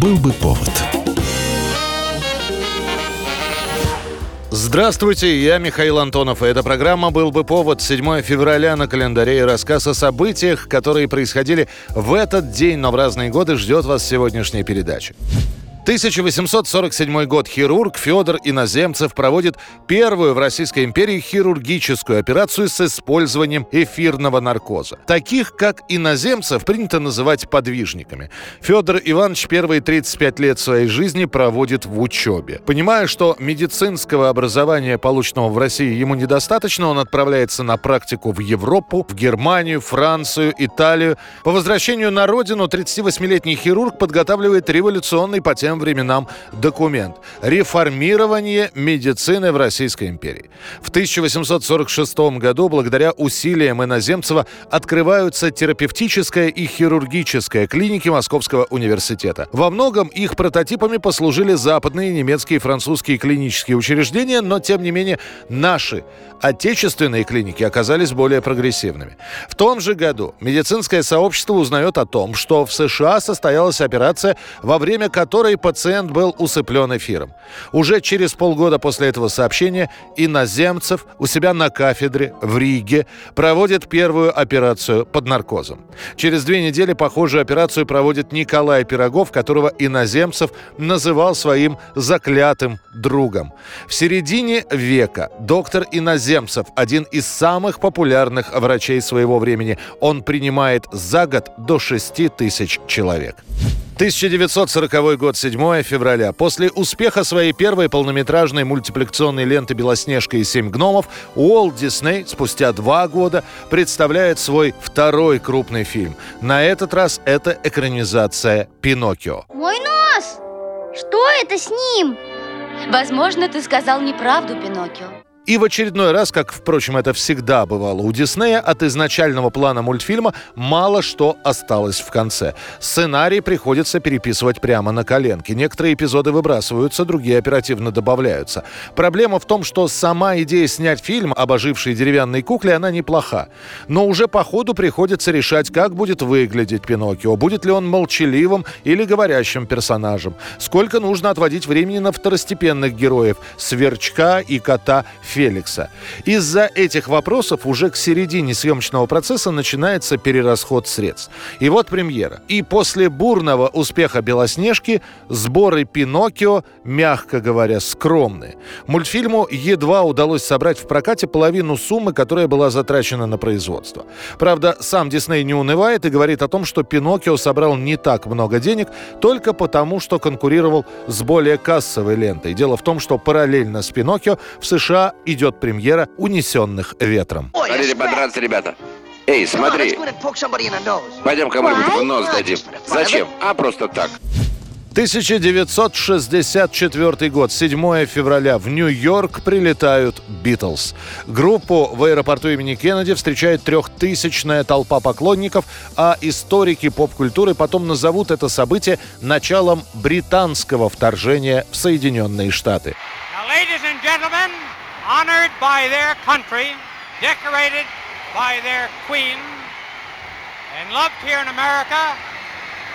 Был бы повод. Здравствуйте, я Михаил Антонов, и эта программа «Был бы повод» 7 февраля на календаре и рассказ о событиях, которые происходили в этот день, но в разные годы ждет вас сегодняшняя передача. 1847 год. Хирург Федор Иноземцев проводит первую в Российской империи хирургическую операцию с использованием эфирного наркоза. Таких, как Иноземцев, принято называть подвижниками. Федор Иванович первые 35 лет своей жизни проводит в учебе. Понимая, что медицинского образования, полученного в России, ему недостаточно, он отправляется на практику в Европу, в Германию, Францию, Италию. По возвращению на родину 38-летний хирург подготавливает революционный по тем временам документ «Реформирование медицины в Российской империи». В 1846 году, благодаря усилиям Иноземцева, открываются терапевтическая и хирургическая клиники Московского университета. Во многом их прототипами послужили западные, немецкие и французские клинические учреждения, но, тем не менее, наши отечественные клиники оказались более прогрессивными. В том же году медицинское сообщество узнает о том, что в США состоялась операция, во время которой пациент был усыплен эфиром. Уже через полгода после этого сообщения иноземцев у себя на кафедре в Риге проводит первую операцию под наркозом. Через две недели похожую операцию проводит Николай Пирогов, которого иноземцев называл своим заклятым другом. В середине века доктор Иноземцев, один из самых популярных врачей своего времени, он принимает за год до 6 тысяч человек. 1940 год, 7 февраля. После успеха своей первой полнометражной мультипликационной ленты «Белоснежка и семь гномов» Уолт Дисней спустя два года представляет свой второй крупный фильм. На этот раз это экранизация «Пиноккио». Мой нос! Что это с ним? Возможно, ты сказал неправду, Пиноккио. И в очередной раз, как, впрочем, это всегда бывало у Диснея, от изначального плана мультфильма мало что осталось в конце. Сценарий приходится переписывать прямо на коленке. Некоторые эпизоды выбрасываются, другие оперативно добавляются. Проблема в том, что сама идея снять фильм об ожившей деревянной кукле, она неплоха. Но уже по ходу приходится решать, как будет выглядеть Пиноккио. Будет ли он молчаливым или говорящим персонажем. Сколько нужно отводить времени на второстепенных героев – Сверчка и кота Фи Феликса. Из-за этих вопросов уже к середине съемочного процесса начинается перерасход средств. И вот премьера. И после бурного успеха «Белоснежки» сборы «Пиноккио», мягко говоря, скромные. Мультфильму едва удалось собрать в прокате половину суммы, которая была затрачена на производство. Правда, сам Дисней не унывает и говорит о том, что «Пиноккио» собрал не так много денег только потому, что конкурировал с более кассовой лентой. Дело в том, что параллельно с «Пиноккио» в США идет премьера «Унесенных ветром». Хотите подраться, ребята? Эй, смотри. Пойдем кому-нибудь в нос дадим. Зачем? А просто так. 1964 год, 7 февраля. В Нью-Йорк прилетают Битлз. Группу в аэропорту имени Кеннеди встречает трехтысячная толпа поклонников, а историки поп-культуры потом назовут это событие началом британского вторжения в Соединенные Штаты. Now, honored by their country, decorated by their queen, and loved here in America,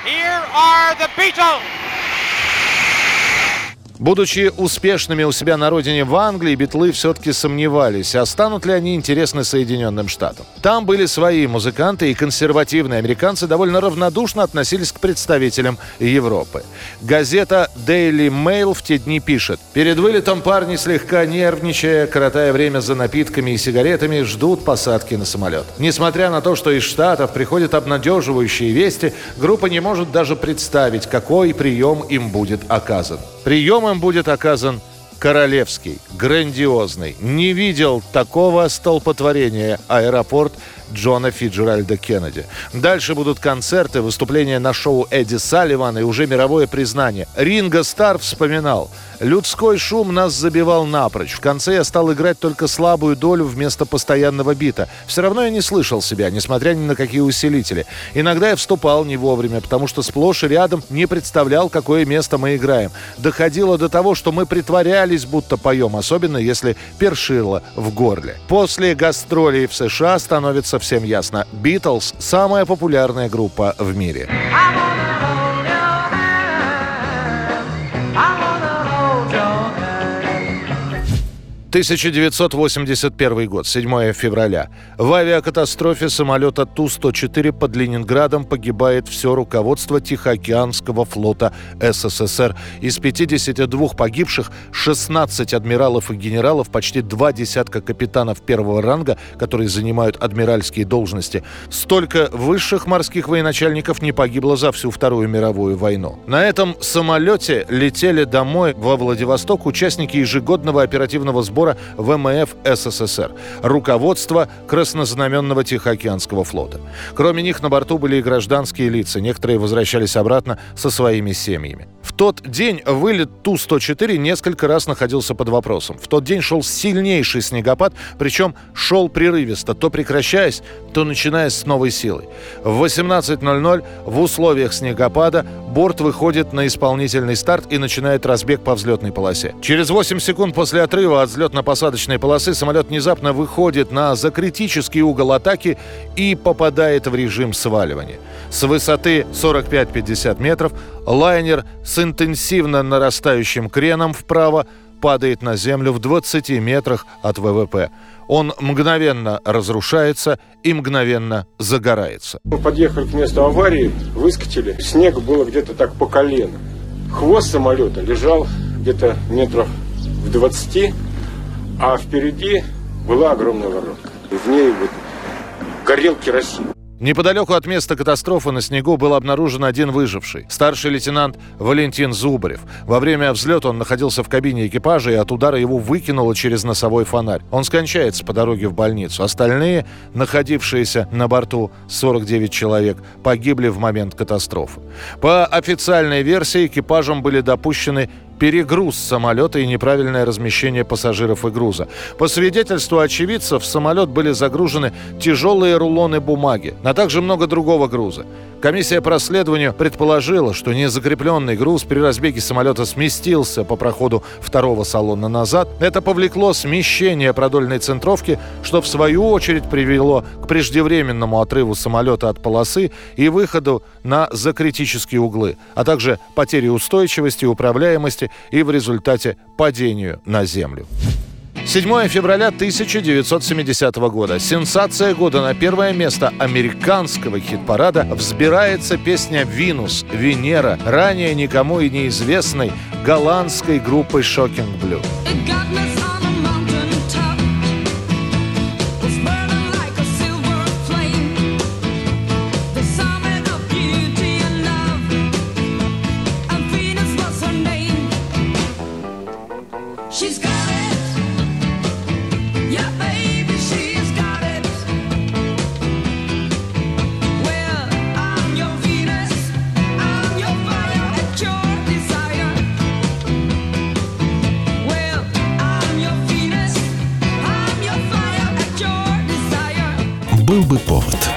here are the Beatles. Будучи успешными у себя на родине в Англии, битлы все-таки сомневались, а станут ли они интересны Соединенным Штатам. Там были свои музыканты, и консервативные американцы довольно равнодушно относились к представителям Европы. Газета Daily Mail в те дни пишет. Перед вылетом парни, слегка нервничая, коротая время за напитками и сигаретами, ждут посадки на самолет. Несмотря на то, что из Штатов приходят обнадеживающие вести, группа не может даже представить, какой прием им будет оказан. Приемом будет оказан королевский, грандиозный. Не видел такого столпотворения аэропорт Джона Фиджеральда Кеннеди. Дальше будут концерты, выступления на шоу Эдди Салливана и уже мировое признание. Ринго Стар вспоминал – Людской шум нас забивал напрочь. В конце я стал играть только слабую долю вместо постоянного бита. Все равно я не слышал себя, несмотря ни на какие усилители. Иногда я вступал не вовремя, потому что сплошь и рядом не представлял, какое место мы играем. Доходило до того, что мы притворялись, будто поем, особенно если першило в горле. После гастролей в США становится всем ясно. Битлз – самая популярная группа в мире. I wanna 1981 год, 7 февраля. В авиакатастрофе самолета Ту-104 под Ленинградом погибает все руководство Тихоокеанского флота СССР. Из 52 погибших 16 адмиралов и генералов, почти два десятка капитанов первого ранга, которые занимают адмиральские должности. Столько высших морских военачальников не погибло за всю Вторую мировую войну. На этом самолете летели домой во Владивосток участники ежегодного оперативного сбора договора ВМФ СССР, руководство Краснознаменного Тихоокеанского флота. Кроме них на борту были и гражданские лица, некоторые возвращались обратно со своими семьями. В тот день вылет Ту-104 несколько раз находился под вопросом. В тот день шел сильнейший снегопад, причем шел прерывисто, то прекращаясь, то начиная с новой силой. В 18.00 в условиях снегопада борт выходит на исполнительный старт и начинает разбег по взлетной полосе. Через 8 секунд после отрыва от взлетно-посадочной полосы самолет внезапно выходит на закритический угол атаки и попадает в режим сваливания. С высоты 45-50 метров лайнер с интенсивно нарастающим креном вправо падает на землю в 20 метрах от ВВП. Он мгновенно разрушается и мгновенно загорается. Мы подъехали к месту аварии, выскочили. Снег было где-то так по колено. Хвост самолета лежал где-то метров в 20, а впереди была огромная воронка. В ней вот горел керосин. Неподалеку от места катастрофы на снегу был обнаружен один выживший. Старший лейтенант Валентин Зубарев. Во время взлета он находился в кабине экипажа, и от удара его выкинуло через носовой фонарь. Он скончается по дороге в больницу. Остальные, находившиеся на борту 49 человек, погибли в момент катастрофы. По официальной версии экипажам были допущены перегруз самолета и неправильное размещение пассажиров и груза. По свидетельству очевидцев, в самолет были загружены тяжелые рулоны бумаги, а также много другого груза. Комиссия по расследованию предположила, что незакрепленный груз при разбеге самолета сместился по проходу второго салона назад. Это повлекло смещение продольной центровки, что в свою очередь привело к преждевременному отрыву самолета от полосы и выходу на закритические углы, а также потере устойчивости, управляемости и в результате падению на землю. 7 февраля 1970 года. Сенсация года на первое место американского хит-парада взбирается песня «Винус», «Венера», ранее никому и неизвестной голландской группы «Shocking Blue». Был бы повод.